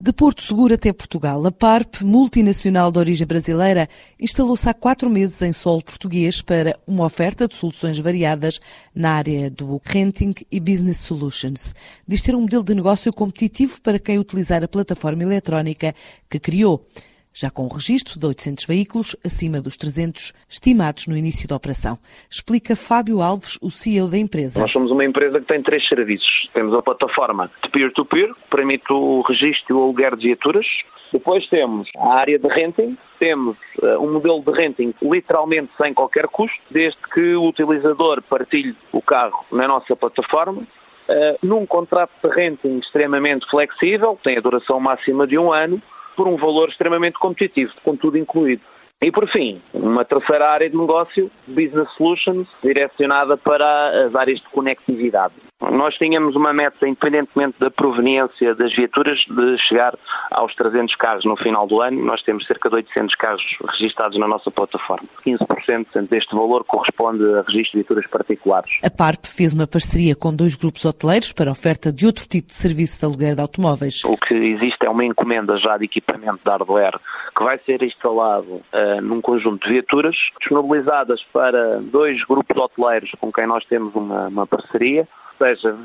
De Porto Seguro até Portugal, a PARP, multinacional de origem brasileira, instalou-se há quatro meses em solo português para uma oferta de soluções variadas na área do renting e business solutions. Diz ter um modelo de negócio competitivo para quem utilizar a plataforma eletrónica que criou já com o registro de 800 veículos, acima dos 300 estimados no início da operação. Explica Fábio Alves, o CEO da empresa. Nós somos uma empresa que tem três serviços. Temos a plataforma de peer-to-peer, que permite o registro e o aluguer de viaturas. Depois temos a área de renting, temos uh, um modelo de renting literalmente sem qualquer custo, desde que o utilizador partilhe o carro na nossa plataforma. Uh, num contrato de renting extremamente flexível, tem a duração máxima de um ano, por um valor extremamente competitivo, com tudo incluído. E por fim, uma terceira área de negócio, Business Solutions, direcionada para as áreas de conectividade. Nós tínhamos uma meta, independentemente da proveniência das viaturas, de chegar aos 300 carros no final do ano. Nós temos cerca de 800 carros registados na nossa plataforma. 15% deste valor corresponde a registro de viaturas particulares. A PARP fez uma parceria com dois grupos hoteleiros para oferta de outro tipo de serviço de aluguer de automóveis. O que existe é uma encomenda já de equipamento de hardware que vai ser instalado uh, num conjunto de viaturas disponibilizadas para dois grupos hoteleiros com quem nós temos uma, uma parceria seja,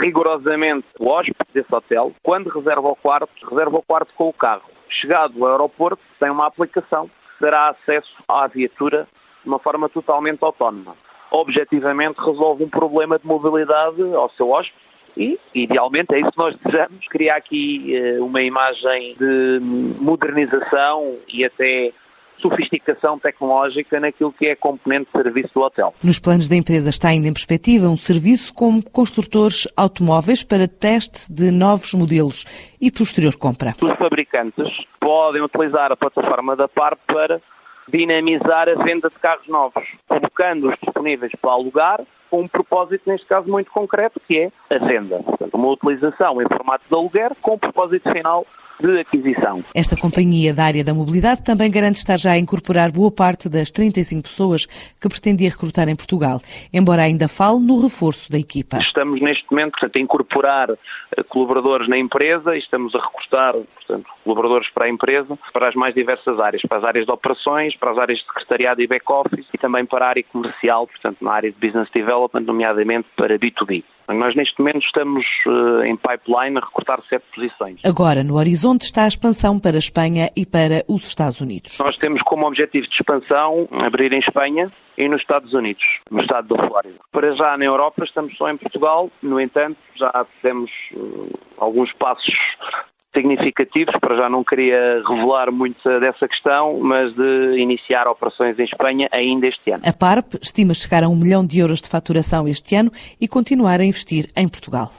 rigorosamente o hóspede desse hotel, quando reserva o quarto, reserva o quarto com o carro. Chegado ao aeroporto, tem uma aplicação que dará acesso à viatura de uma forma totalmente autónoma. Objetivamente resolve um problema de mobilidade ao seu hóspede e, idealmente, é isso que nós desejamos, criar aqui uh, uma imagem de modernização e até sofisticação tecnológica naquilo que é componente de serviço do hotel. Nos planos da empresa está ainda em perspectiva um serviço com construtores automóveis para teste de novos modelos e posterior compra. Os fabricantes podem utilizar a plataforma da PAR para dinamizar a venda de carros novos, colocando-os disponíveis para alugar com um propósito, neste caso, muito concreto, que é a venda. Portanto, uma utilização em formato de aluguer com o propósito final de aquisição. Esta companhia da área da mobilidade também garante estar já a incorporar boa parte das 35 pessoas que pretendia recrutar em Portugal, embora ainda fale no reforço da equipa. Estamos neste momento portanto, a incorporar eh, colaboradores na empresa e estamos a recrutar portanto, colaboradores para a empresa, para as mais diversas áreas, para as áreas de operações, para as áreas de secretariado e back-office e também para a área comercial, portanto, na área de business development, nomeadamente para B2B. Nós neste momento estamos uh, em pipeline a recortar sete posições. Agora, no horizonte está a expansão para a Espanha e para os Estados Unidos. Nós temos como objetivo de expansão abrir em Espanha e nos Estados Unidos, no estado da Flórida. Para já na Europa estamos só em Portugal, no entanto já temos uh, alguns passos significativos, para já não queria revelar muito dessa questão, mas de iniciar operações em Espanha ainda este ano. A PARP estima chegar a um milhão de euros de faturação este ano e continuar a investir em Portugal.